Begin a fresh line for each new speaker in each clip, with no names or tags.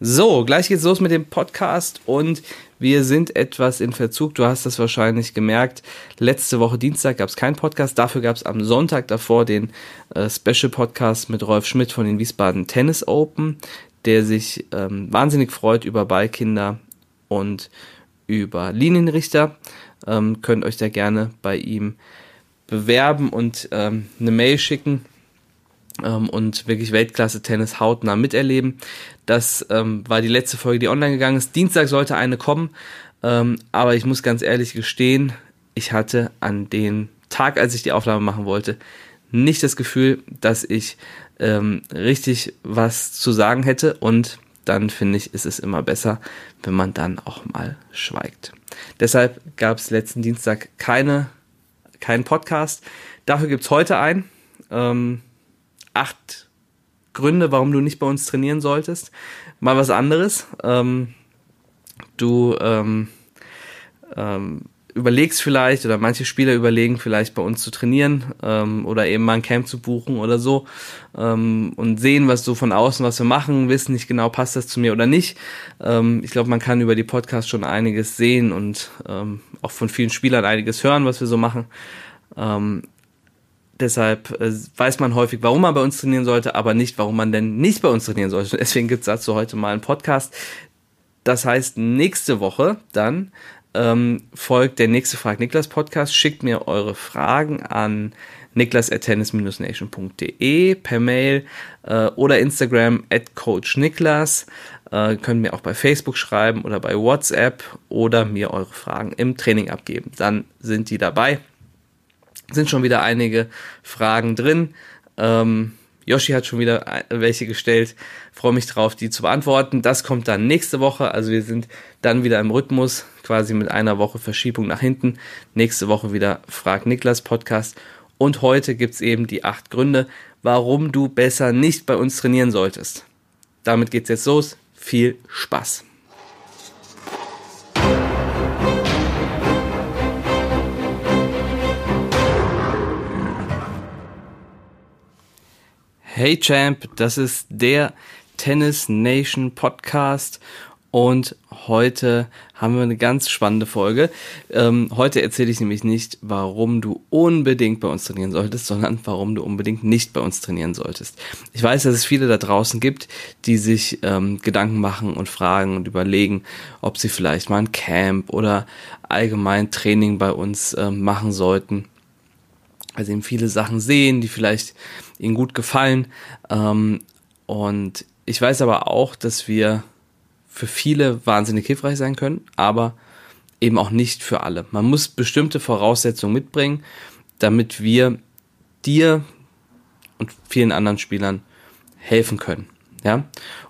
So, gleich geht's los mit dem Podcast und wir sind etwas in Verzug. Du hast das wahrscheinlich gemerkt. Letzte Woche Dienstag gab es keinen Podcast. Dafür gab es am Sonntag davor den äh, Special Podcast mit Rolf Schmidt von den Wiesbaden Tennis Open, der sich ähm, wahnsinnig freut über Ballkinder und über Linienrichter. Ähm, könnt euch da gerne bei ihm bewerben und ähm, eine Mail schicken ähm, und wirklich Weltklasse-Tennis hautnah miterleben. Das ähm, war die letzte Folge, die online gegangen ist. Dienstag sollte eine kommen, ähm, aber ich muss ganz ehrlich gestehen, ich hatte an den Tag, als ich die Aufnahme machen wollte, nicht das Gefühl, dass ich ähm, richtig was zu sagen hätte und dann finde ich, ist es immer besser, wenn man dann auch mal schweigt. Deshalb gab es letzten Dienstag keine, keinen Podcast. Dafür gibt es heute einen. Ähm, acht Gründe, warum du nicht bei uns trainieren solltest. Mal was anderes. Ähm, du ähm, ähm, überlegst vielleicht oder manche Spieler überlegen vielleicht bei uns zu trainieren ähm, oder eben mal ein Camp zu buchen oder so ähm, und sehen, was so von außen, was wir machen, wissen nicht genau, passt das zu mir oder nicht. Ähm, ich glaube, man kann über die Podcasts schon einiges sehen und ähm, auch von vielen Spielern einiges hören, was wir so machen. Deshalb äh, weiß man häufig, warum man bei uns trainieren sollte, aber nicht, warum man denn nicht bei uns trainieren sollte. Deswegen gibt's dazu heute mal einen Podcast. Das heißt, nächste Woche dann ähm, folgt der nächste Frag Niklas Podcast. Schickt mir eure Fragen an niklas.tennis-nation.de per Mail äh, oder Instagram at Coach Niklas. Äh, könnt mir auch bei Facebook schreiben oder bei WhatsApp oder mir eure Fragen im Training abgeben. Dann sind die dabei sind schon wieder einige Fragen drin. Ähm, Yoshi hat schon wieder welche gestellt. Freue mich drauf, die zu beantworten. Das kommt dann nächste Woche. Also wir sind dann wieder im Rhythmus, quasi mit einer Woche Verschiebung nach hinten. Nächste Woche wieder Frag Niklas Podcast. Und heute gibt's eben die acht Gründe, warum du besser nicht bei uns trainieren solltest. Damit geht's jetzt los. Viel Spaß. Hey Champ, das ist der Tennis Nation Podcast und heute haben wir eine ganz spannende Folge. Ähm, heute erzähle ich nämlich nicht, warum du unbedingt bei uns trainieren solltest, sondern warum du unbedingt nicht bei uns trainieren solltest. Ich weiß, dass es viele da draußen gibt, die sich ähm, Gedanken machen und fragen und überlegen, ob sie vielleicht mal ein Camp oder allgemein Training bei uns ähm, machen sollten sie eben viele Sachen sehen, die vielleicht ihnen gut gefallen. Ähm, und ich weiß aber auch, dass wir für viele wahnsinnig hilfreich sein können, aber eben auch nicht für alle. Man muss bestimmte Voraussetzungen mitbringen, damit wir dir und vielen anderen Spielern helfen können. Ja,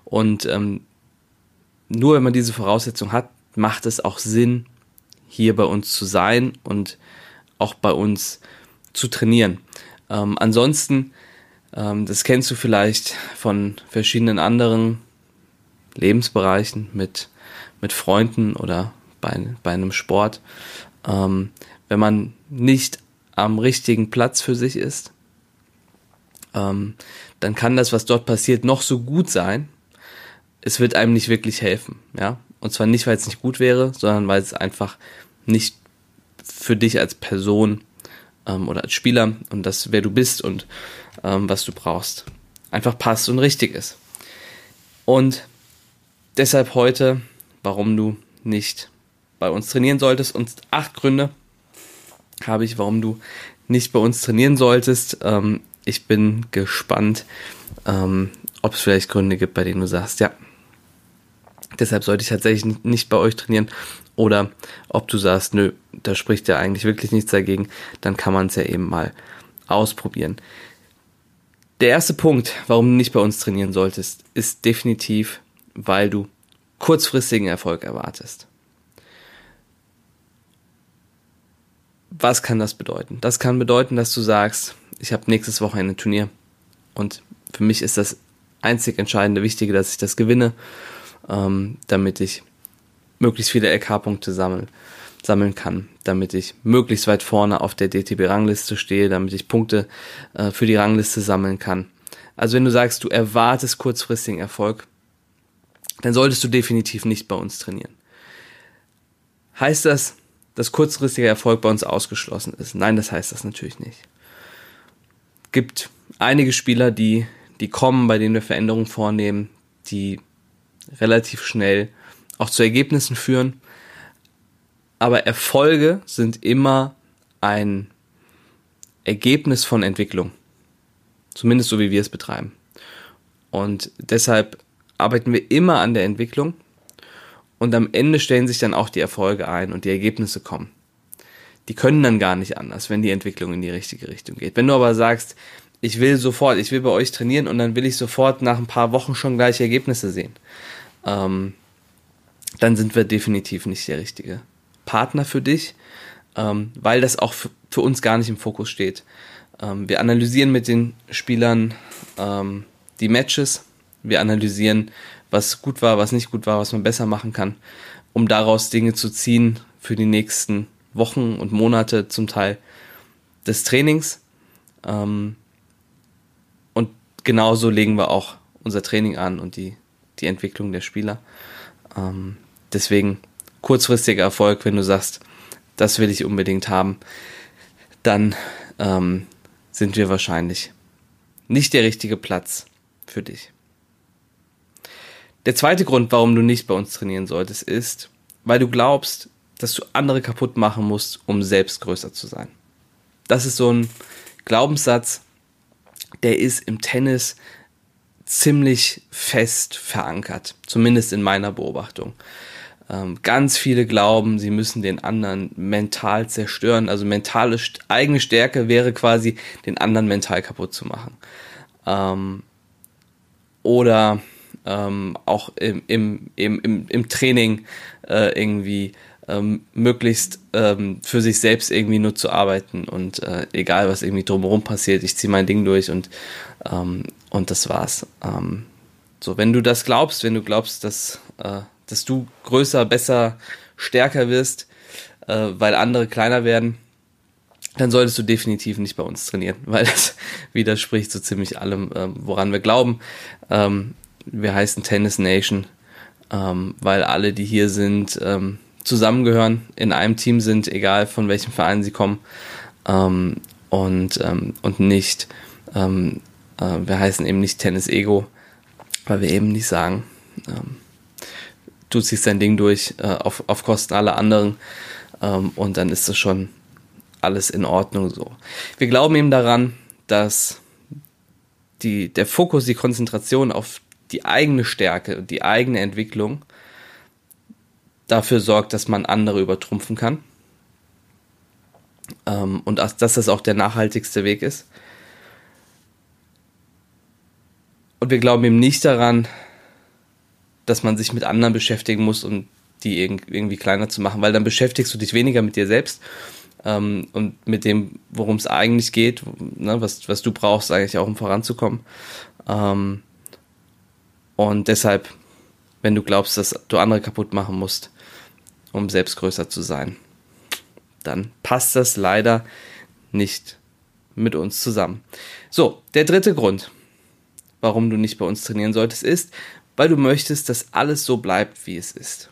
und ähm, nur wenn man diese Voraussetzung hat, macht es auch Sinn, hier bei uns zu sein und auch bei uns zu trainieren. Ähm, ansonsten, ähm, das kennst du vielleicht von verschiedenen anderen Lebensbereichen mit, mit Freunden oder bei, bei einem Sport. Ähm, wenn man nicht am richtigen Platz für sich ist, ähm, dann kann das, was dort passiert, noch so gut sein. Es wird einem nicht wirklich helfen, ja. Und zwar nicht, weil es nicht gut wäre, sondern weil es einfach nicht für dich als Person ähm, oder als Spieler und das, wer du bist und ähm, was du brauchst, einfach passt und richtig ist. Und deshalb heute, warum du nicht bei uns trainieren solltest und acht Gründe habe ich, warum du nicht bei uns trainieren solltest. Ähm, ich bin gespannt, ähm, ob es vielleicht Gründe gibt, bei denen du sagst, ja, deshalb sollte ich tatsächlich nicht bei euch trainieren oder ob du sagst, nö, da spricht ja eigentlich wirklich nichts dagegen, dann kann man es ja eben mal ausprobieren. Der erste Punkt, warum du nicht bei uns trainieren solltest, ist definitiv, weil du kurzfristigen Erfolg erwartest. Was kann das bedeuten? Das kann bedeuten, dass du sagst, ich habe nächstes Wochenende ein Turnier und für mich ist das einzig entscheidende Wichtige, dass ich das gewinne, ähm, damit ich möglichst viele LK-Punkte sammeln, sammeln kann, damit ich möglichst weit vorne auf der DTB-Rangliste stehe, damit ich Punkte äh, für die Rangliste sammeln kann. Also wenn du sagst, du erwartest kurzfristigen Erfolg, dann solltest du definitiv nicht bei uns trainieren. Heißt das, dass kurzfristiger Erfolg bei uns ausgeschlossen ist? Nein, das heißt das natürlich nicht. Gibt einige Spieler, die, die kommen, bei denen wir Veränderungen vornehmen, die relativ schnell auch zu Ergebnissen führen. Aber Erfolge sind immer ein Ergebnis von Entwicklung. Zumindest so wie wir es betreiben. Und deshalb arbeiten wir immer an der Entwicklung und am Ende stellen sich dann auch die Erfolge ein und die Ergebnisse kommen. Die können dann gar nicht anders, wenn die Entwicklung in die richtige Richtung geht. Wenn du aber sagst, ich will sofort, ich will bei euch trainieren und dann will ich sofort nach ein paar Wochen schon gleich Ergebnisse sehen, ähm, dann sind wir definitiv nicht der richtige Partner für dich, ähm, weil das auch für uns gar nicht im Fokus steht. Ähm, wir analysieren mit den Spielern ähm, die Matches, wir analysieren, was gut war, was nicht gut war, was man besser machen kann, um daraus Dinge zu ziehen für die nächsten Wochen und Monate zum Teil des Trainings. Ähm, und genauso legen wir auch unser Training an und die, die Entwicklung der Spieler. Ähm, deswegen kurzfristiger Erfolg, wenn du sagst, das will ich unbedingt haben, dann ähm, sind wir wahrscheinlich nicht der richtige Platz für dich. Der zweite Grund, warum du nicht bei uns trainieren solltest, ist, weil du glaubst, dass du andere kaputt machen musst, um selbst größer zu sein. Das ist so ein Glaubenssatz, der ist im Tennis ziemlich fest verankert, zumindest in meiner Beobachtung. Ähm, ganz viele glauben, sie müssen den anderen mental zerstören. Also mentale eigene Stärke wäre quasi, den anderen mental kaputt zu machen. Ähm, oder ähm, auch im, im, im, im Training äh, irgendwie ähm, möglichst ähm, für sich selbst irgendwie nur zu arbeiten und äh, egal was irgendwie drumherum passiert, ich ziehe mein Ding durch und, ähm, und das war's. So, wenn du das glaubst, wenn du glaubst, dass, äh, dass du größer, besser, stärker wirst, äh, weil andere kleiner werden, dann solltest du definitiv nicht bei uns trainieren, weil das widerspricht so ziemlich allem, ähm, woran wir glauben. Ähm, wir heißen Tennis Nation, ähm, weil alle, die hier sind, ähm, zusammengehören, in einem Team sind, egal von welchem Verein sie kommen. Ähm, und, ähm, und nicht, ähm, äh, wir heißen eben nicht Tennis Ego, weil wir eben nicht sagen, du ziehst dein Ding durch äh, auf, auf Kosten aller anderen ähm, und dann ist das schon alles in Ordnung so. Wir glauben eben daran, dass die, der Fokus, die Konzentration auf die eigene Stärke, die eigene Entwicklung dafür sorgt, dass man andere übertrumpfen kann. Ähm, und dass das auch der nachhaltigste Weg ist. Und wir glauben eben nicht daran, dass man sich mit anderen beschäftigen muss, um die irgendwie kleiner zu machen, weil dann beschäftigst du dich weniger mit dir selbst ähm, und mit dem, worum es eigentlich geht, ne, was, was du brauchst eigentlich auch, um voranzukommen. Ähm, und deshalb, wenn du glaubst, dass du andere kaputt machen musst, um selbst größer zu sein, dann passt das leider nicht mit uns zusammen. So, der dritte Grund, warum du nicht bei uns trainieren solltest, ist, weil du möchtest, dass alles so bleibt, wie es ist.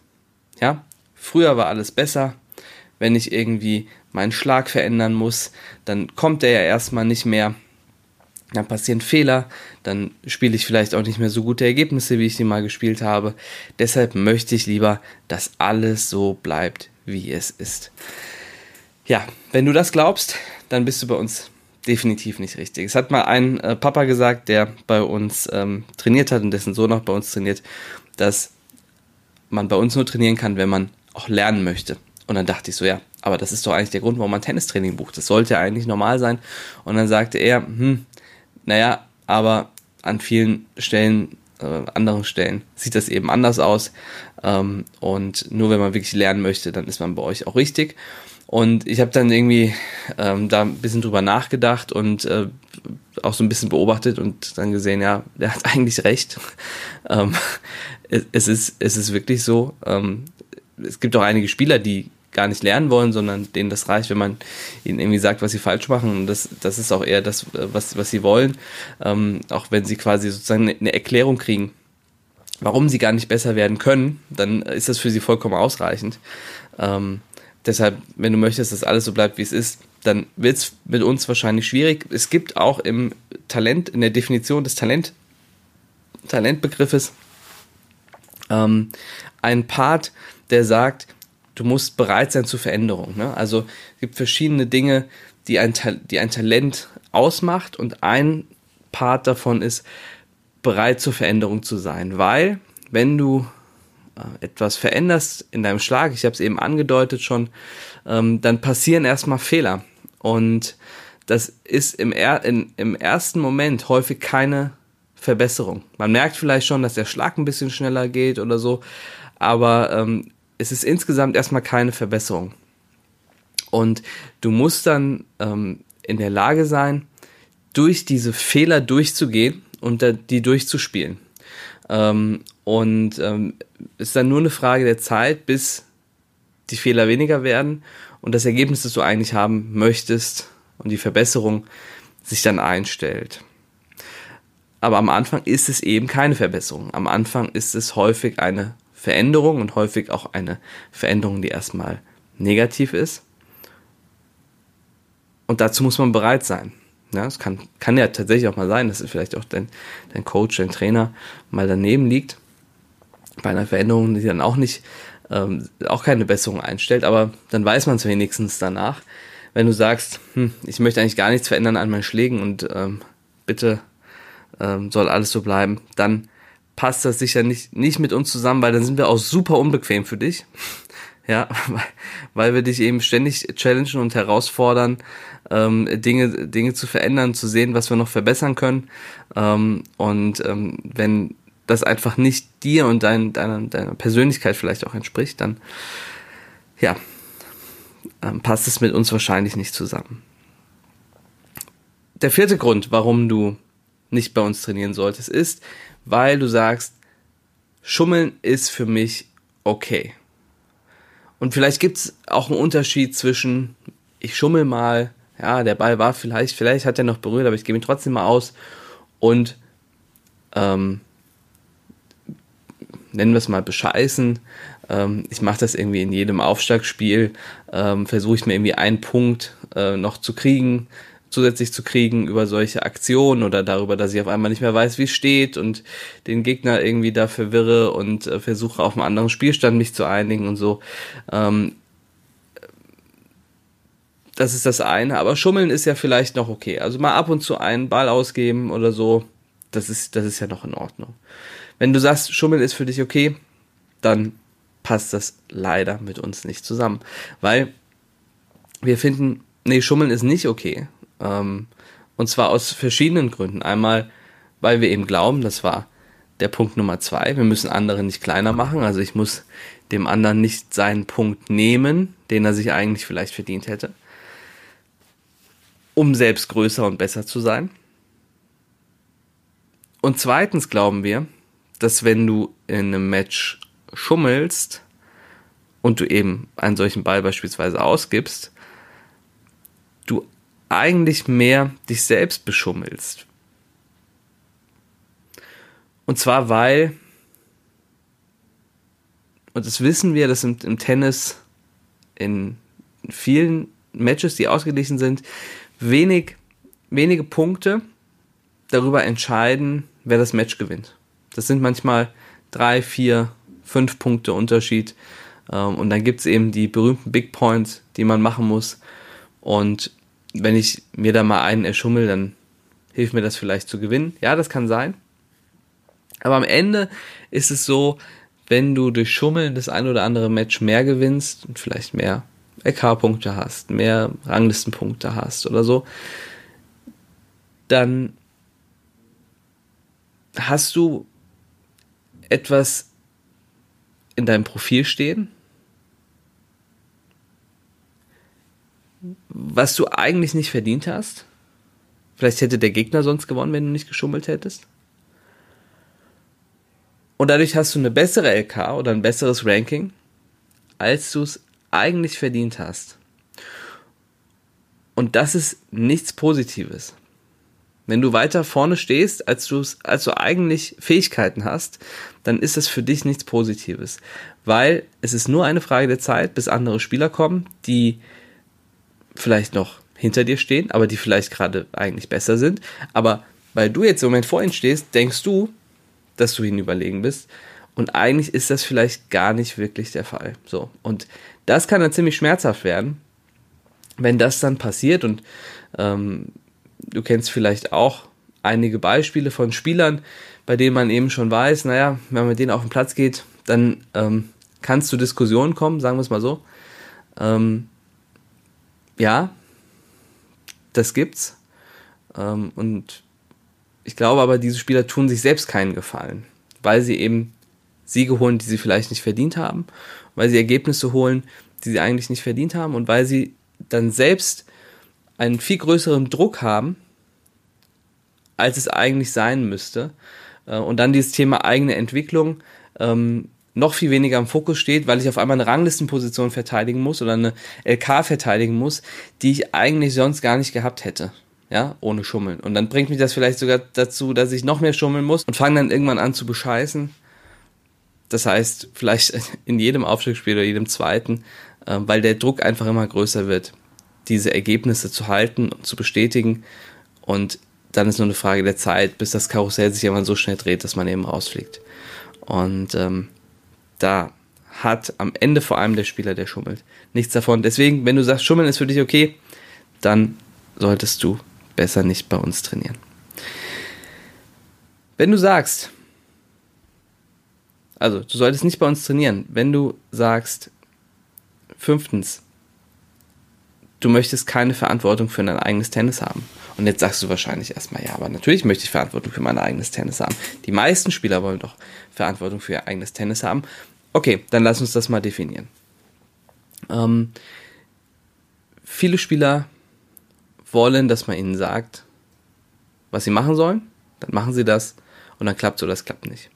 Ja, früher war alles besser. Wenn ich irgendwie meinen Schlag verändern muss, dann kommt er ja erstmal nicht mehr dann passieren Fehler, dann spiele ich vielleicht auch nicht mehr so gute Ergebnisse, wie ich sie mal gespielt habe. Deshalb möchte ich lieber, dass alles so bleibt, wie es ist. Ja, wenn du das glaubst, dann bist du bei uns definitiv nicht richtig. Es hat mal ein äh, Papa gesagt, der bei uns ähm, trainiert hat und dessen Sohn auch bei uns trainiert, dass man bei uns nur trainieren kann, wenn man auch lernen möchte. Und dann dachte ich so, ja, aber das ist doch eigentlich der Grund, warum man Tennistraining bucht. Das sollte eigentlich normal sein. Und dann sagte er, hm, naja, aber an vielen Stellen, äh, anderen Stellen sieht das eben anders aus. Ähm, und nur wenn man wirklich lernen möchte, dann ist man bei euch auch richtig. Und ich habe dann irgendwie ähm, da ein bisschen drüber nachgedacht und äh, auch so ein bisschen beobachtet und dann gesehen, ja, der hat eigentlich recht. ähm, es, es, ist, es ist wirklich so. Ähm, es gibt auch einige Spieler, die gar nicht lernen wollen, sondern denen das reicht, wenn man ihnen irgendwie sagt, was sie falsch machen. Und das, das ist auch eher das, was, was sie wollen. Ähm, auch wenn sie quasi sozusagen eine Erklärung kriegen, warum sie gar nicht besser werden können, dann ist das für sie vollkommen ausreichend. Ähm, deshalb, wenn du möchtest, dass alles so bleibt, wie es ist, dann wird es mit uns wahrscheinlich schwierig. Es gibt auch im Talent, in der Definition des Talent, Talentbegriffes ähm, einen Part, der sagt, du musst bereit sein zur Veränderung. Ne? Also es gibt verschiedene Dinge, die ein, die ein Talent ausmacht und ein Part davon ist, bereit zur Veränderung zu sein. Weil, wenn du etwas veränderst in deinem Schlag, ich habe es eben angedeutet schon, ähm, dann passieren erstmal Fehler. Und das ist im, er in, im ersten Moment häufig keine Verbesserung. Man merkt vielleicht schon, dass der Schlag ein bisschen schneller geht oder so, aber ähm, es ist insgesamt erstmal keine Verbesserung. Und du musst dann ähm, in der Lage sein, durch diese Fehler durchzugehen und die durchzuspielen. Ähm, und ähm, ist dann nur eine Frage der Zeit, bis die Fehler weniger werden und das Ergebnis, das du eigentlich haben möchtest und die Verbesserung sich dann einstellt. Aber am Anfang ist es eben keine Verbesserung. Am Anfang ist es häufig eine Veränderung und häufig auch eine Veränderung, die erstmal negativ ist. Und dazu muss man bereit sein. Ja, es kann, kann ja tatsächlich auch mal sein, dass vielleicht auch dein, dein Coach, dein Trainer mal daneben liegt. Bei einer Veränderung, die dann auch nicht, ähm, auch keine Besserung einstellt, aber dann weiß man es wenigstens danach. Wenn du sagst, hm, ich möchte eigentlich gar nichts verändern an meinen Schlägen und ähm, bitte ähm, soll alles so bleiben, dann passt das sicher nicht, nicht mit uns zusammen, weil dann sind wir auch super unbequem für dich. Ja, weil wir dich eben ständig challengen und herausfordern, ähm, Dinge, Dinge zu verändern, zu sehen, was wir noch verbessern können. Ähm, und ähm, wenn das einfach nicht dir und dein, deiner, deiner Persönlichkeit vielleicht auch entspricht, dann ja, ähm, passt es mit uns wahrscheinlich nicht zusammen. Der vierte Grund, warum du nicht bei uns trainieren solltest, ist, weil du sagst, Schummeln ist für mich okay. Und vielleicht gibt es auch einen Unterschied zwischen, ich schummel mal, ja, der Ball war vielleicht, vielleicht hat er noch berührt, aber ich gebe ihn trotzdem mal aus und ähm, nennen wir es mal bescheißen. Ähm, ich mache das irgendwie in jedem Aufschlagspiel, ähm, versuche ich mir irgendwie einen Punkt äh, noch zu kriegen, zusätzlich zu kriegen über solche Aktionen oder darüber, dass ich auf einmal nicht mehr weiß, wie es steht und den Gegner irgendwie da verwirre und äh, versuche auf einen anderen Spielstand mich zu einigen und so. Ähm, das ist das eine, aber Schummeln ist ja vielleicht noch okay. Also mal ab und zu einen Ball ausgeben oder so, das ist, das ist ja noch in Ordnung. Wenn du sagst, Schummeln ist für dich okay, dann passt das leider mit uns nicht zusammen. Weil wir finden, nee, Schummeln ist nicht okay. Ähm, und zwar aus verschiedenen Gründen. Einmal, weil wir eben glauben, das war der Punkt Nummer zwei, wir müssen andere nicht kleiner machen. Also ich muss dem anderen nicht seinen Punkt nehmen, den er sich eigentlich vielleicht verdient hätte, um selbst größer und besser zu sein. Und zweitens glauben wir, dass wenn du in einem Match schummelst und du eben einen solchen Ball beispielsweise ausgibst, du eigentlich mehr dich selbst beschummelst. Und zwar weil, und das wissen wir, dass im, im Tennis in vielen Matches, die ausgeglichen sind, wenig, wenige Punkte darüber entscheiden, wer das Match gewinnt. Das sind manchmal drei, vier, fünf Punkte Unterschied. Ähm, und dann gibt es eben die berühmten Big Points, die man machen muss. Und wenn ich mir da mal einen erschummel, dann hilft mir das vielleicht zu gewinnen. Ja, das kann sein. Aber am Ende ist es so, wenn du durch Schummeln das ein oder andere Match mehr gewinnst und vielleicht mehr LK-Punkte hast, mehr Ranglistenpunkte hast oder so, dann hast du etwas in deinem Profil stehen, was du eigentlich nicht verdient hast. Vielleicht hätte der Gegner sonst gewonnen, wenn du nicht geschummelt hättest. Und dadurch hast du eine bessere LK oder ein besseres Ranking, als du es eigentlich verdient hast. Und das ist nichts Positives. Wenn du weiter vorne stehst, als du als du eigentlich Fähigkeiten hast, dann ist das für dich nichts Positives, weil es ist nur eine Frage der Zeit, bis andere Spieler kommen, die vielleicht noch hinter dir stehen, aber die vielleicht gerade eigentlich besser sind. Aber weil du jetzt im Moment vor ihnen stehst, denkst du, dass du ihnen überlegen bist. Und eigentlich ist das vielleicht gar nicht wirklich der Fall. So. Und das kann dann ziemlich schmerzhaft werden, wenn das dann passiert. Und ähm, du kennst vielleicht auch einige Beispiele von Spielern, bei denen man eben schon weiß, naja, wenn man mit denen auf den Platz geht, dann ähm, kann es zu Diskussionen kommen, sagen wir es mal so. Ähm, ja, das gibt's. Ähm, und ich glaube aber, diese Spieler tun sich selbst keinen Gefallen, weil sie eben Siege holen, die sie vielleicht nicht verdient haben, weil sie Ergebnisse holen, die sie eigentlich nicht verdient haben und weil sie dann selbst einen viel größeren Druck haben, als es eigentlich sein müsste. Äh, und dann dieses Thema eigene Entwicklung ähm, noch viel weniger im Fokus steht, weil ich auf einmal eine Ranglistenposition verteidigen muss oder eine LK verteidigen muss, die ich eigentlich sonst gar nicht gehabt hätte. Ja, ohne Schummeln. Und dann bringt mich das vielleicht sogar dazu, dass ich noch mehr schummeln muss und fange dann irgendwann an zu bescheißen. Das heißt, vielleicht in jedem Aufstiegsspiel oder jedem zweiten, äh, weil der Druck einfach immer größer wird, diese Ergebnisse zu halten und zu bestätigen. Und dann ist nur eine Frage der Zeit, bis das Karussell sich irgendwann so schnell dreht, dass man eben rausfliegt. Und ähm, da hat am Ende vor allem der Spieler, der schummelt, nichts davon. Deswegen, wenn du sagst, Schummeln ist für dich okay, dann solltest du besser nicht bei uns trainieren. Wenn du sagst, also du solltest nicht bei uns trainieren, wenn du sagst, fünftens, du möchtest keine Verantwortung für dein eigenes Tennis haben. Und jetzt sagst du wahrscheinlich erstmal, ja, aber natürlich möchte ich Verantwortung für mein eigenes Tennis haben. Die meisten Spieler wollen doch Verantwortung für ihr eigenes Tennis haben. Okay, dann lass uns das mal definieren. Ähm, viele Spieler wollen, dass man ihnen sagt, was sie machen sollen, dann machen sie das und dann klappt es oder es klappt nicht.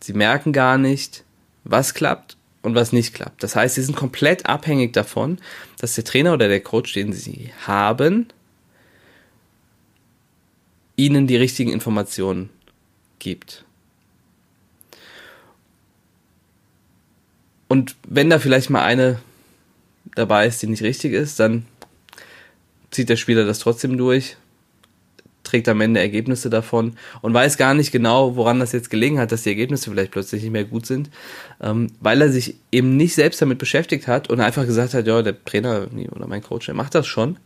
Sie merken gar nicht, was klappt und was nicht klappt. Das heißt, sie sind komplett abhängig davon, dass der Trainer oder der Coach, den sie haben, ihnen die richtigen Informationen gibt. Und wenn da vielleicht mal eine dabei ist, die nicht richtig ist, dann zieht der Spieler das trotzdem durch, trägt am Ende Ergebnisse davon und weiß gar nicht genau, woran das jetzt gelegen hat, dass die Ergebnisse vielleicht plötzlich nicht mehr gut sind, ähm, weil er sich eben nicht selbst damit beschäftigt hat und einfach gesagt hat, ja, der Trainer oder mein Coach, der macht das schon.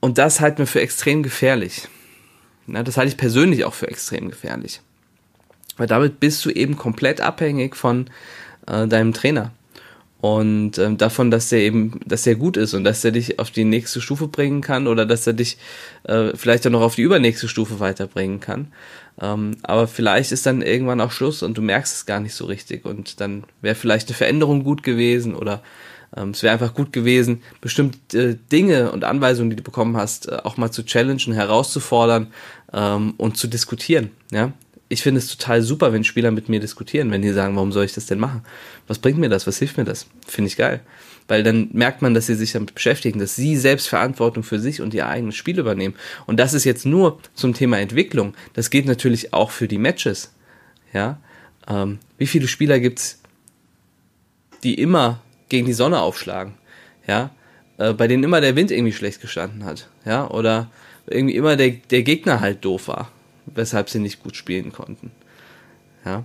Und das halten wir für extrem gefährlich. Ja, das halte ich persönlich auch für extrem gefährlich. Weil damit bist du eben komplett abhängig von äh, deinem Trainer und ähm, davon, dass er eben, dass er gut ist und dass er dich auf die nächste Stufe bringen kann oder dass er dich äh, vielleicht auch noch auf die übernächste Stufe weiterbringen kann. Ähm, aber vielleicht ist dann irgendwann auch Schluss und du merkst es gar nicht so richtig und dann wäre vielleicht eine Veränderung gut gewesen oder ähm, es wäre einfach gut gewesen, bestimmte äh, Dinge und Anweisungen, die du bekommen hast, äh, auch mal zu challengen, herauszufordern ähm, und zu diskutieren. Ja, ich finde es total super, wenn Spieler mit mir diskutieren, wenn die sagen, warum soll ich das denn machen? Was bringt mir das? Was hilft mir das? Finde ich geil. Weil dann merkt man, dass sie sich damit beschäftigen, dass sie selbst Verantwortung für sich und ihr eigenes Spiel übernehmen. Und das ist jetzt nur zum Thema Entwicklung. Das geht natürlich auch für die Matches. Ja, ähm, wie viele Spieler gibt's, die immer gegen die Sonne aufschlagen? Ja, äh, bei denen immer der Wind irgendwie schlecht gestanden hat. Ja, oder irgendwie immer der, der Gegner halt doof war weshalb sie nicht gut spielen konnten. Ja.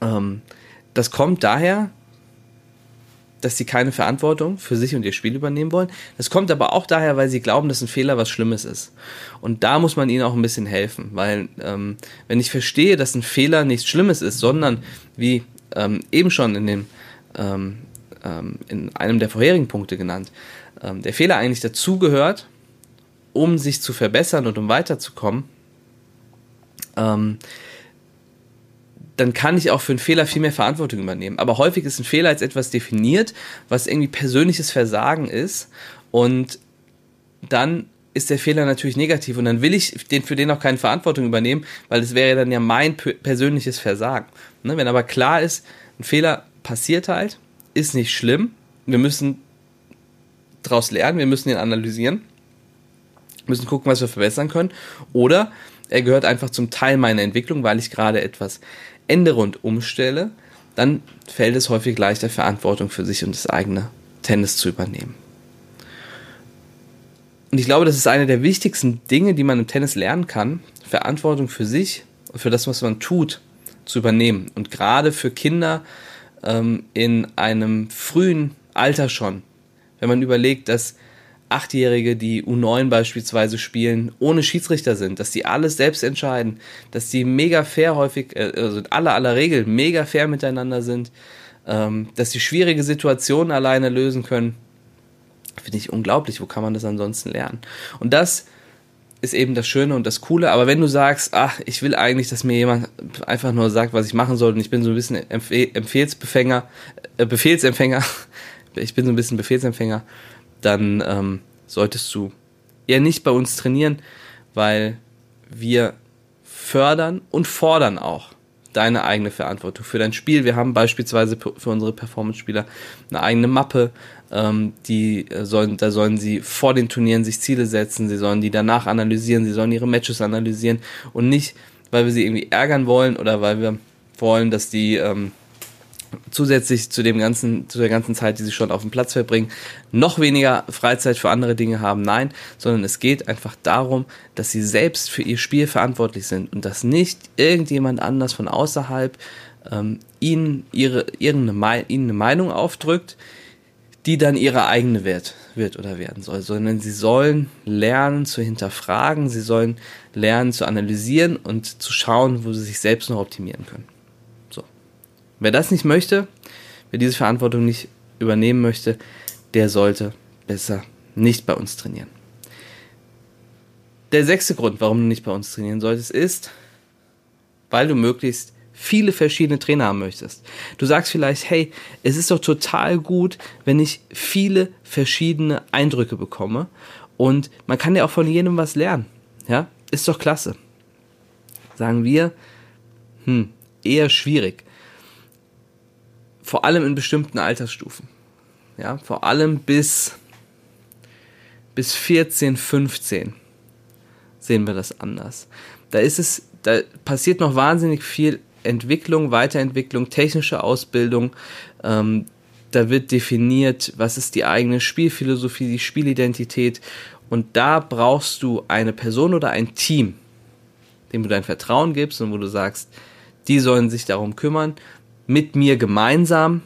Ähm, das kommt daher, dass sie keine Verantwortung für sich und ihr Spiel übernehmen wollen. Das kommt aber auch daher, weil sie glauben, dass ein Fehler was Schlimmes ist. Und da muss man ihnen auch ein bisschen helfen, weil ähm, wenn ich verstehe, dass ein Fehler nichts Schlimmes ist, sondern wie ähm, eben schon in dem ähm, ähm in einem der vorherigen Punkte genannt, ähm, der Fehler eigentlich dazugehört, um sich zu verbessern und um weiterzukommen, ähm, dann kann ich auch für einen Fehler viel mehr Verantwortung übernehmen. Aber häufig ist ein Fehler als etwas definiert, was irgendwie persönliches Versagen ist. Und dann ist der Fehler natürlich negativ und dann will ich den, für den auch keine Verantwortung übernehmen, weil es wäre dann ja mein persönliches Versagen. Ne? Wenn aber klar ist, ein Fehler passiert halt, ist nicht schlimm, wir müssen daraus lernen, wir müssen ihn analysieren müssen gucken, was wir verbessern können. Oder er gehört einfach zum Teil meiner Entwicklung, weil ich gerade etwas ändere und umstelle. Dann fällt es häufig leichter, Verantwortung für sich und das eigene Tennis zu übernehmen. Und ich glaube, das ist eine der wichtigsten Dinge, die man im Tennis lernen kann, Verantwortung für sich und für das, was man tut, zu übernehmen. Und gerade für Kinder ähm, in einem frühen Alter schon, wenn man überlegt, dass Achtjährige, die U9 beispielsweise spielen, ohne Schiedsrichter sind, dass die alles selbst entscheiden, dass die mega fair häufig, äh, also in aller aller Regel mega fair miteinander sind, ähm, dass sie schwierige Situationen alleine lösen können, finde ich unglaublich. Wo kann man das ansonsten lernen? Und das ist eben das Schöne und das Coole. Aber wenn du sagst, ach, ich will eigentlich, dass mir jemand einfach nur sagt, was ich machen soll, und ich bin so ein bisschen Empfehl Empfehlsbefänger, äh, Befehlsempfänger, ich bin so ein bisschen Befehlsempfänger, dann ähm, solltest du eher nicht bei uns trainieren, weil wir fördern und fordern auch deine eigene Verantwortung für dein Spiel. Wir haben beispielsweise für unsere Performance-Spieler eine eigene Mappe, ähm, die äh, sollen, da sollen sie vor den Turnieren sich Ziele setzen, sie sollen die danach analysieren, sie sollen ihre Matches analysieren und nicht, weil wir sie irgendwie ärgern wollen oder weil wir wollen, dass die ähm, zusätzlich zu dem ganzen, zu der ganzen Zeit, die sie schon auf dem Platz verbringen, noch weniger Freizeit für andere Dinge haben. Nein, sondern es geht einfach darum, dass sie selbst für ihr Spiel verantwortlich sind und dass nicht irgendjemand anders von außerhalb ähm, ihnen ihre, ihre, ihnen eine Meinung aufdrückt, die dann ihre eigene wird, wird oder werden soll, sondern sie sollen lernen zu hinterfragen, sie sollen lernen zu analysieren und zu schauen, wo sie sich selbst noch optimieren können. Wer das nicht möchte, wer diese Verantwortung nicht übernehmen möchte, der sollte besser nicht bei uns trainieren. Der sechste Grund, warum du nicht bei uns trainieren solltest, ist, weil du möglichst viele verschiedene Trainer haben möchtest. Du sagst vielleicht, hey, es ist doch total gut, wenn ich viele verschiedene Eindrücke bekomme und man kann ja auch von jedem was lernen. Ja, ist doch klasse. Sagen wir, hm, eher schwierig vor allem in bestimmten Altersstufen. Ja, vor allem bis, bis 14, 15 sehen wir das anders. Da ist es, da passiert noch wahnsinnig viel Entwicklung, Weiterentwicklung, technische Ausbildung. Ähm, da wird definiert, was ist die eigene Spielphilosophie, die Spielidentität. Und da brauchst du eine Person oder ein Team, dem du dein Vertrauen gibst und wo du sagst, die sollen sich darum kümmern mit mir gemeinsam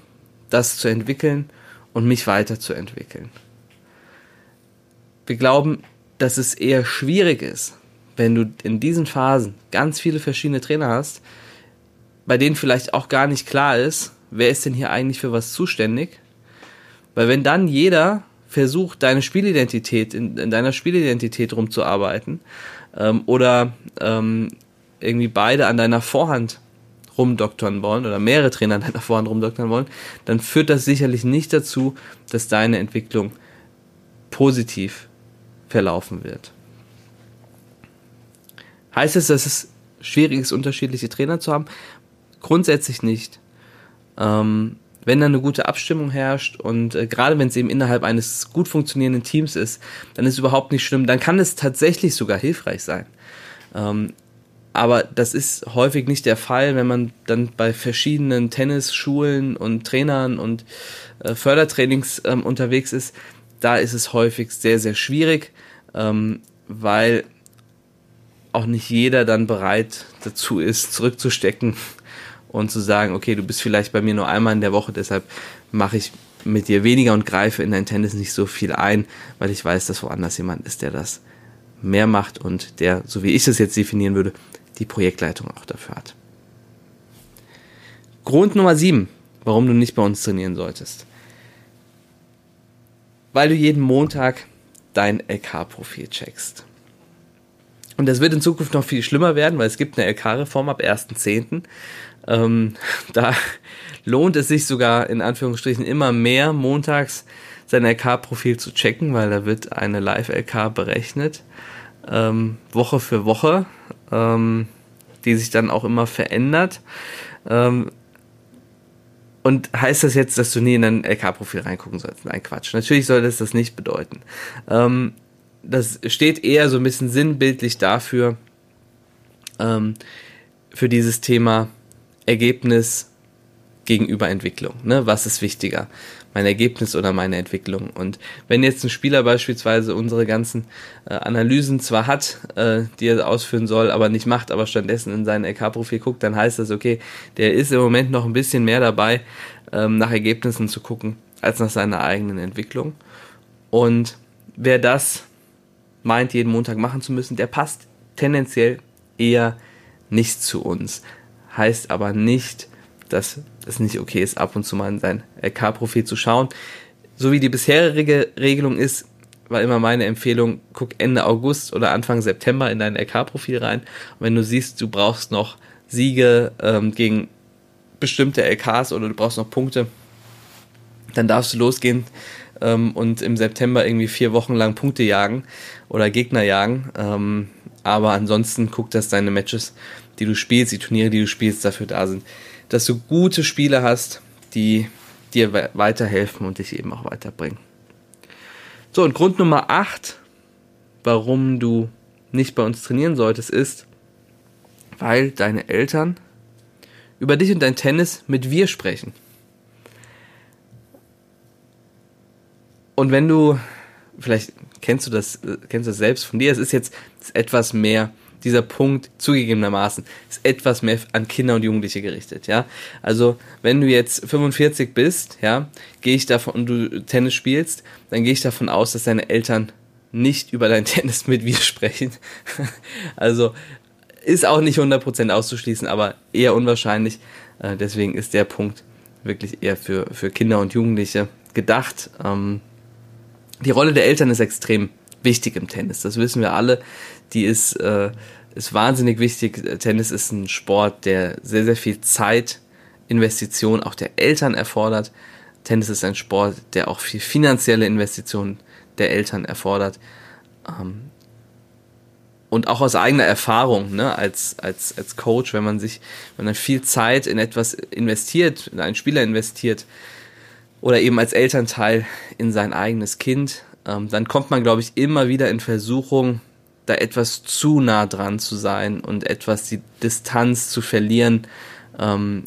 das zu entwickeln und mich weiterzuentwickeln. Wir glauben, dass es eher schwierig ist, wenn du in diesen Phasen ganz viele verschiedene Trainer hast, bei denen vielleicht auch gar nicht klar ist, wer ist denn hier eigentlich für was zuständig. Weil wenn dann jeder versucht, deine Spielidentität, in, in deiner Spielidentität rumzuarbeiten, ähm, oder ähm, irgendwie beide an deiner Vorhand rumdoktern wollen oder mehrere Trainer an deiner Vorhand rumdoktern wollen, dann führt das sicherlich nicht dazu, dass deine Entwicklung positiv verlaufen wird. Heißt es, dass es schwierig ist, unterschiedliche Trainer zu haben? Grundsätzlich nicht. Ähm, wenn da eine gute Abstimmung herrscht und äh, gerade wenn es eben innerhalb eines gut funktionierenden Teams ist, dann ist es überhaupt nicht schlimm. Dann kann es tatsächlich sogar hilfreich sein. Ähm, aber das ist häufig nicht der Fall, wenn man dann bei verschiedenen Tennisschulen und Trainern und äh, Fördertrainings ähm, unterwegs ist. Da ist es häufig sehr, sehr schwierig, ähm, weil auch nicht jeder dann bereit dazu ist, zurückzustecken und zu sagen, okay, du bist vielleicht bei mir nur einmal in der Woche, deshalb mache ich mit dir weniger und greife in dein Tennis nicht so viel ein, weil ich weiß, dass woanders jemand ist, der das mehr macht und der, so wie ich es jetzt definieren würde, die Projektleitung auch dafür hat. Grund Nummer 7, warum du nicht bei uns trainieren solltest. Weil du jeden Montag dein LK-Profil checkst. Und das wird in Zukunft noch viel schlimmer werden, weil es gibt eine LK-Reform ab 1.10. Ähm, da lohnt es sich sogar in Anführungsstrichen immer mehr, montags sein LK-Profil zu checken, weil da wird eine Live-LK berechnet, ähm, Woche für Woche ähm, die sich dann auch immer verändert. Ähm, und heißt das jetzt, dass du nie in dein LK-Profil reingucken sollst? Nein, Quatsch. Natürlich soll das das nicht bedeuten. Ähm, das steht eher so ein bisschen sinnbildlich dafür, ähm, für dieses Thema Ergebnis gegenüber Entwicklung. Ne? Was ist wichtiger? Mein Ergebnis oder meine Entwicklung? Und wenn jetzt ein Spieler beispielsweise unsere ganzen äh, Analysen zwar hat, äh, die er ausführen soll, aber nicht macht, aber stattdessen in sein LK-Profil guckt, dann heißt das, okay, der ist im Moment noch ein bisschen mehr dabei, ähm, nach Ergebnissen zu gucken, als nach seiner eigenen Entwicklung. Und wer das meint, jeden Montag machen zu müssen, der passt tendenziell eher nicht zu uns. Heißt aber nicht, dass es nicht okay ist, ab und zu mal in sein LK-Profil zu schauen. So wie die bisherige Regelung ist, war immer meine Empfehlung, guck Ende August oder Anfang September in dein LK-Profil rein. Und wenn du siehst, du brauchst noch Siege ähm, gegen bestimmte LKs oder du brauchst noch Punkte, dann darfst du losgehen ähm, und im September irgendwie vier Wochen lang Punkte jagen oder Gegner jagen. Ähm, aber ansonsten guck, dass deine Matches, die du spielst, die Turniere, die du spielst, dafür da sind, dass du gute Spiele hast, die dir weiterhelfen und dich eben auch weiterbringen. So, und Grund Nummer 8, warum du nicht bei uns trainieren solltest, ist, weil deine Eltern über dich und dein Tennis mit wir sprechen. Und wenn du, vielleicht kennst du das, kennst du das selbst von dir, es ist jetzt etwas mehr dieser Punkt zugegebenermaßen ist etwas mehr an Kinder und Jugendliche gerichtet, ja. Also, wenn du jetzt 45 bist, ja, gehe ich davon, und du Tennis spielst, dann gehe ich davon aus, dass deine Eltern nicht über dein Tennis mit wir sprechen. also, ist auch nicht 100% auszuschließen, aber eher unwahrscheinlich. Äh, deswegen ist der Punkt wirklich eher für, für Kinder und Jugendliche gedacht. Ähm, die Rolle der Eltern ist extrem wichtig im Tennis. Das wissen wir alle. Die ist, äh, ist wahnsinnig wichtig. Tennis ist ein Sport, der sehr, sehr viel Zeit, Investition auch der Eltern erfordert. Tennis ist ein Sport, der auch viel finanzielle Investitionen der Eltern erfordert. Ähm, und auch aus eigener Erfahrung, ne, als, als, als Coach, wenn man sich, wenn man viel Zeit in etwas investiert, in einen Spieler investiert, oder eben als Elternteil in sein eigenes Kind, ähm, dann kommt man, glaube ich, immer wieder in Versuchung, da etwas zu nah dran zu sein und etwas die Distanz zu verlieren. Ähm,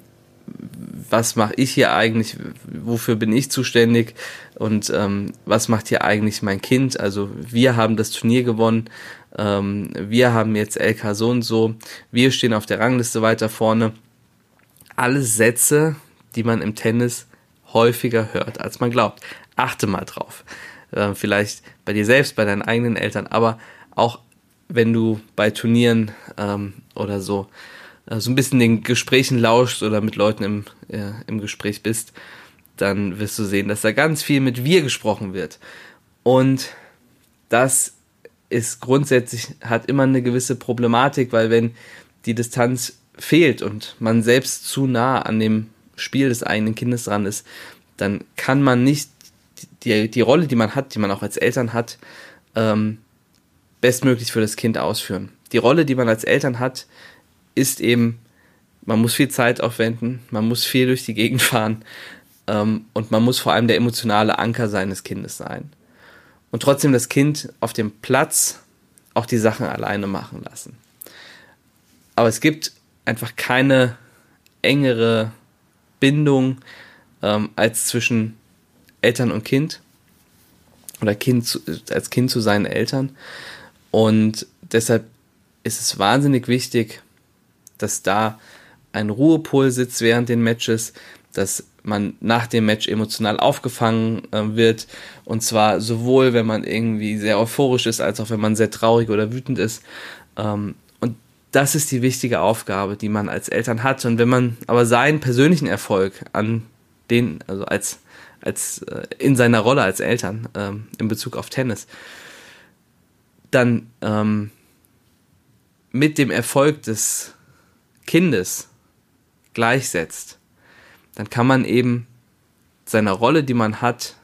was mache ich hier eigentlich? Wofür bin ich zuständig? Und ähm, was macht hier eigentlich mein Kind? Also wir haben das Turnier gewonnen. Ähm, wir haben jetzt LK so und so. Wir stehen auf der Rangliste weiter vorne. Alle Sätze, die man im Tennis häufiger hört, als man glaubt. Achte mal drauf. Äh, vielleicht bei dir selbst, bei deinen eigenen Eltern, aber auch wenn du bei Turnieren ähm, oder so äh, so ein bisschen den Gesprächen lauschst oder mit Leuten im, äh, im Gespräch bist, dann wirst du sehen, dass da ganz viel mit wir gesprochen wird. Und das ist grundsätzlich, hat immer eine gewisse Problematik, weil wenn die Distanz fehlt und man selbst zu nah an dem Spiel des eigenen Kindes dran ist, dann kann man nicht die, die Rolle, die man hat, die man auch als Eltern hat, ähm, bestmöglich für das Kind ausführen. Die Rolle, die man als Eltern hat, ist eben, man muss viel Zeit aufwenden, man muss viel durch die Gegend fahren ähm, und man muss vor allem der emotionale Anker seines Kindes sein. Und trotzdem das Kind auf dem Platz auch die Sachen alleine machen lassen. Aber es gibt einfach keine engere Bindung ähm, als zwischen Eltern und Kind oder Kind zu, als Kind zu seinen Eltern. Und deshalb ist es wahnsinnig wichtig, dass da ein Ruhepol sitzt während den Matches, dass man nach dem Match emotional aufgefangen äh, wird. Und zwar sowohl, wenn man irgendwie sehr euphorisch ist, als auch wenn man sehr traurig oder wütend ist. Ähm, und das ist die wichtige Aufgabe, die man als Eltern hat. Und wenn man aber seinen persönlichen Erfolg an den, also als als äh, in seiner Rolle als Eltern ähm, in Bezug auf Tennis, dann ähm, mit dem Erfolg des Kindes gleichsetzt, dann kann man eben seiner Rolle, die man hat,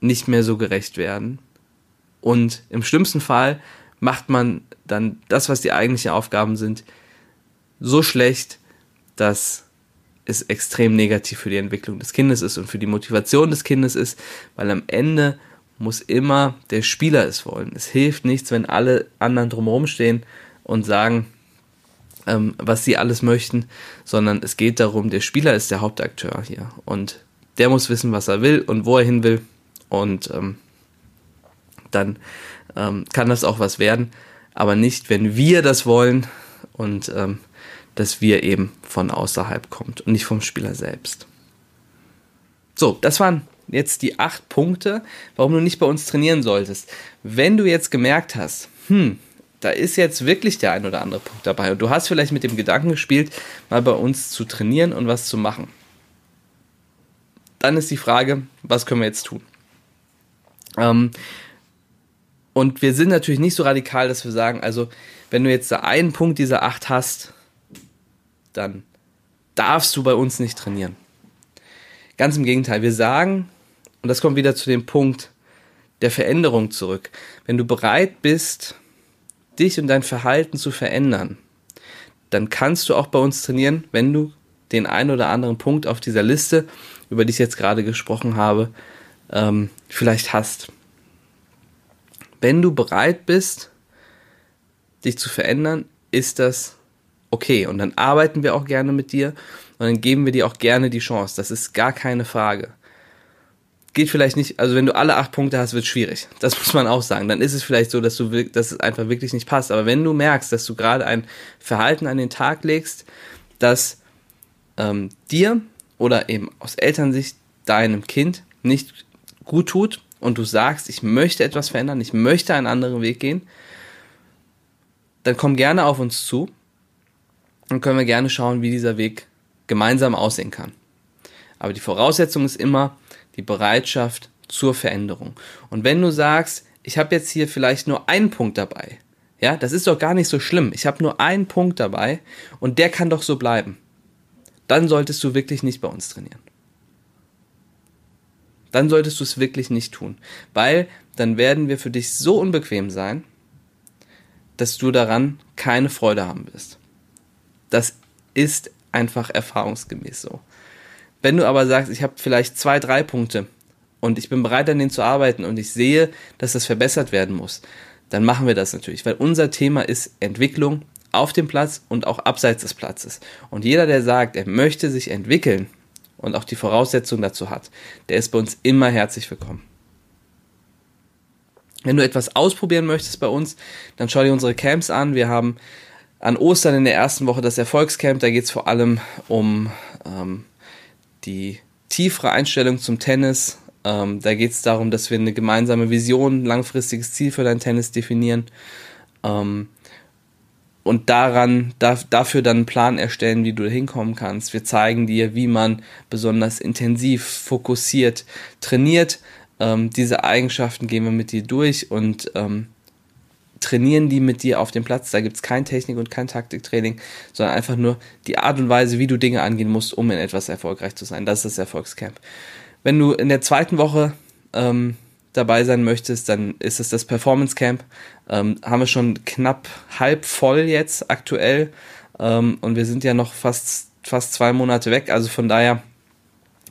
nicht mehr so gerecht werden. Und im schlimmsten Fall macht man dann das, was die eigentlichen Aufgaben sind, so schlecht, dass es extrem negativ für die Entwicklung des Kindes ist und für die Motivation des Kindes ist, weil am Ende muss immer der Spieler es wollen. Es hilft nichts, wenn alle anderen drumherum stehen und sagen, ähm, was sie alles möchten, sondern es geht darum, der Spieler ist der Hauptakteur hier und der muss wissen, was er will und wo er hin will und ähm, dann ähm, kann das auch was werden, aber nicht, wenn wir das wollen und ähm, dass wir eben von außerhalb kommt und nicht vom Spieler selbst. So, das waren jetzt die acht Punkte, warum du nicht bei uns trainieren solltest. Wenn du jetzt gemerkt hast, hm, da ist jetzt wirklich der ein oder andere Punkt dabei und du hast vielleicht mit dem Gedanken gespielt, mal bei uns zu trainieren und was zu machen. Dann ist die Frage, was können wir jetzt tun? Ähm, und wir sind natürlich nicht so radikal, dass wir sagen, also wenn du jetzt da einen Punkt dieser acht hast, dann darfst du bei uns nicht trainieren. Ganz im Gegenteil, wir sagen, und das kommt wieder zu dem Punkt der Veränderung zurück, wenn du bereit bist, dich und dein Verhalten zu verändern, dann kannst du auch bei uns trainieren, wenn du den einen oder anderen Punkt auf dieser Liste, über die ich jetzt gerade gesprochen habe, ähm, vielleicht hast. Wenn du bereit bist, dich zu verändern, ist das okay. Und dann arbeiten wir auch gerne mit dir und dann geben wir dir auch gerne die Chance. Das ist gar keine Frage. Geht vielleicht nicht, also wenn du alle acht Punkte hast, wird es schwierig. Das muss man auch sagen. Dann ist es vielleicht so, dass du, dass es einfach wirklich nicht passt. Aber wenn du merkst, dass du gerade ein Verhalten an den Tag legst, das ähm, dir oder eben aus Elternsicht deinem Kind nicht gut tut und du sagst, ich möchte etwas verändern, ich möchte einen anderen Weg gehen, dann komm gerne auf uns zu und können wir gerne schauen, wie dieser Weg gemeinsam aussehen kann. Aber die Voraussetzung ist immer die Bereitschaft zur Veränderung. Und wenn du sagst, ich habe jetzt hier vielleicht nur einen Punkt dabei, ja, das ist doch gar nicht so schlimm. Ich habe nur einen Punkt dabei und der kann doch so bleiben. Dann solltest du wirklich nicht bei uns trainieren dann solltest du es wirklich nicht tun, weil dann werden wir für dich so unbequem sein, dass du daran keine Freude haben wirst. Das ist einfach erfahrungsgemäß so. Wenn du aber sagst, ich habe vielleicht zwei, drei Punkte und ich bin bereit an denen zu arbeiten und ich sehe, dass das verbessert werden muss, dann machen wir das natürlich, weil unser Thema ist Entwicklung auf dem Platz und auch abseits des Platzes. Und jeder, der sagt, er möchte sich entwickeln, und auch die Voraussetzungen dazu hat, der ist bei uns immer herzlich willkommen. Wenn du etwas ausprobieren möchtest bei uns, dann schau dir unsere Camps an. Wir haben an Ostern in der ersten Woche das Erfolgscamp. Da geht es vor allem um ähm, die tiefere Einstellung zum Tennis. Ähm, da geht es darum, dass wir eine gemeinsame Vision, langfristiges Ziel für dein Tennis definieren. Ähm, und daran, da, dafür dann einen Plan erstellen, wie du hinkommen kannst. Wir zeigen dir, wie man besonders intensiv, fokussiert trainiert. Ähm, diese Eigenschaften gehen wir mit dir durch und ähm, trainieren die mit dir auf dem Platz. Da gibt es kein Technik- und kein Taktiktraining, sondern einfach nur die Art und Weise, wie du Dinge angehen musst, um in etwas erfolgreich zu sein. Das ist das Erfolgscamp. Wenn du in der zweiten Woche ähm, dabei sein möchtest, dann ist es das Performance Camp. Ähm, haben wir schon knapp halb voll jetzt aktuell. Ähm, und wir sind ja noch fast, fast zwei Monate weg. Also von daher,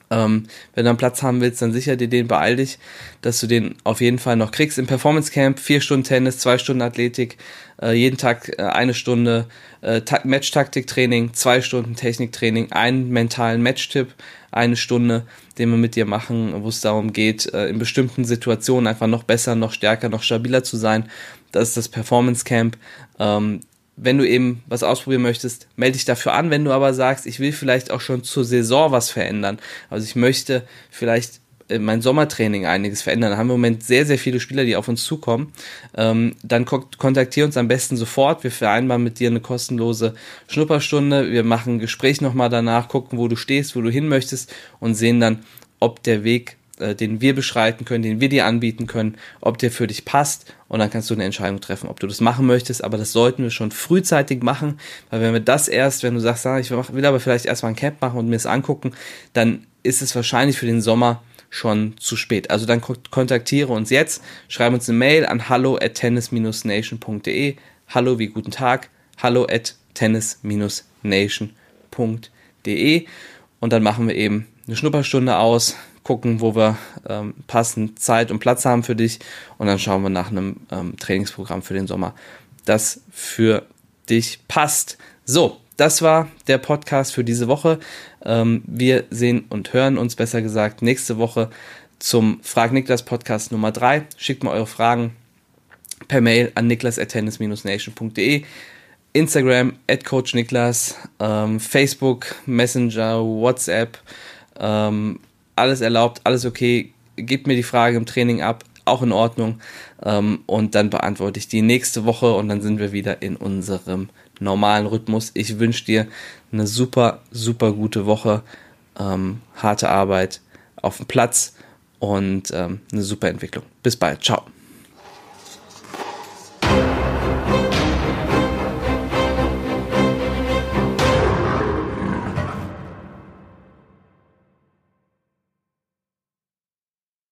ähm, wenn du einen Platz haben willst, dann sicher dir den, beeil dich, dass du den auf jeden Fall noch kriegst. Im Performance Camp vier Stunden Tennis, zwei Stunden Athletik, äh, jeden Tag äh, eine Stunde äh, Match-Taktik-Training, zwei Stunden Techniktraining, einen mentalen Match-Tipp, eine Stunde, den wir mit dir machen, wo es darum geht, äh, in bestimmten Situationen einfach noch besser, noch stärker, noch stabiler zu sein. Das ist das Performance Camp. Ähm, wenn du eben was ausprobieren möchtest, melde dich dafür an. Wenn du aber sagst, ich will vielleicht auch schon zur Saison was verändern, also ich möchte vielleicht äh, mein Sommertraining einiges verändern. Da haben wir im Moment sehr, sehr viele Spieler, die auf uns zukommen. Ähm, dann kontaktiere uns am besten sofort. Wir vereinbaren mit dir eine kostenlose Schnupperstunde. Wir machen ein Gespräch nochmal danach, gucken, wo du stehst, wo du hin möchtest und sehen dann, ob der Weg, äh, den wir beschreiten können, den wir dir anbieten können, ob der für dich passt. Und dann kannst du eine Entscheidung treffen, ob du das machen möchtest. Aber das sollten wir schon frühzeitig machen, weil wenn wir das erst, wenn du sagst, ah, ich will aber vielleicht erstmal ein Camp machen und mir es angucken, dann ist es wahrscheinlich für den Sommer schon zu spät. Also dann kontaktiere uns jetzt, schreib uns eine Mail an hallo at tennis-nation.de. Hallo wie guten Tag, hallo at tennis-nation.de und dann machen wir eben eine Schnupperstunde aus, gucken, wo wir ähm, passend Zeit und Platz haben für dich und dann schauen wir nach einem ähm, Trainingsprogramm für den Sommer, das für dich passt. So, das war der Podcast für diese Woche. Ähm, wir sehen und hören uns besser gesagt nächste Woche zum Frag Niklas Podcast Nummer 3. Schickt mal eure Fragen per Mail an niklas.tennis-nation.de. Instagram at Coach Niklas, ähm, Facebook, Messenger, WhatsApp, ähm, alles erlaubt, alles okay. Gebt mir die Frage im Training ab, auch in Ordnung. Ähm, und dann beantworte ich die nächste Woche und dann sind wir wieder in unserem normalen Rhythmus. Ich wünsche dir eine super, super gute Woche, ähm, harte Arbeit auf dem Platz und ähm, eine super Entwicklung. Bis bald. Ciao.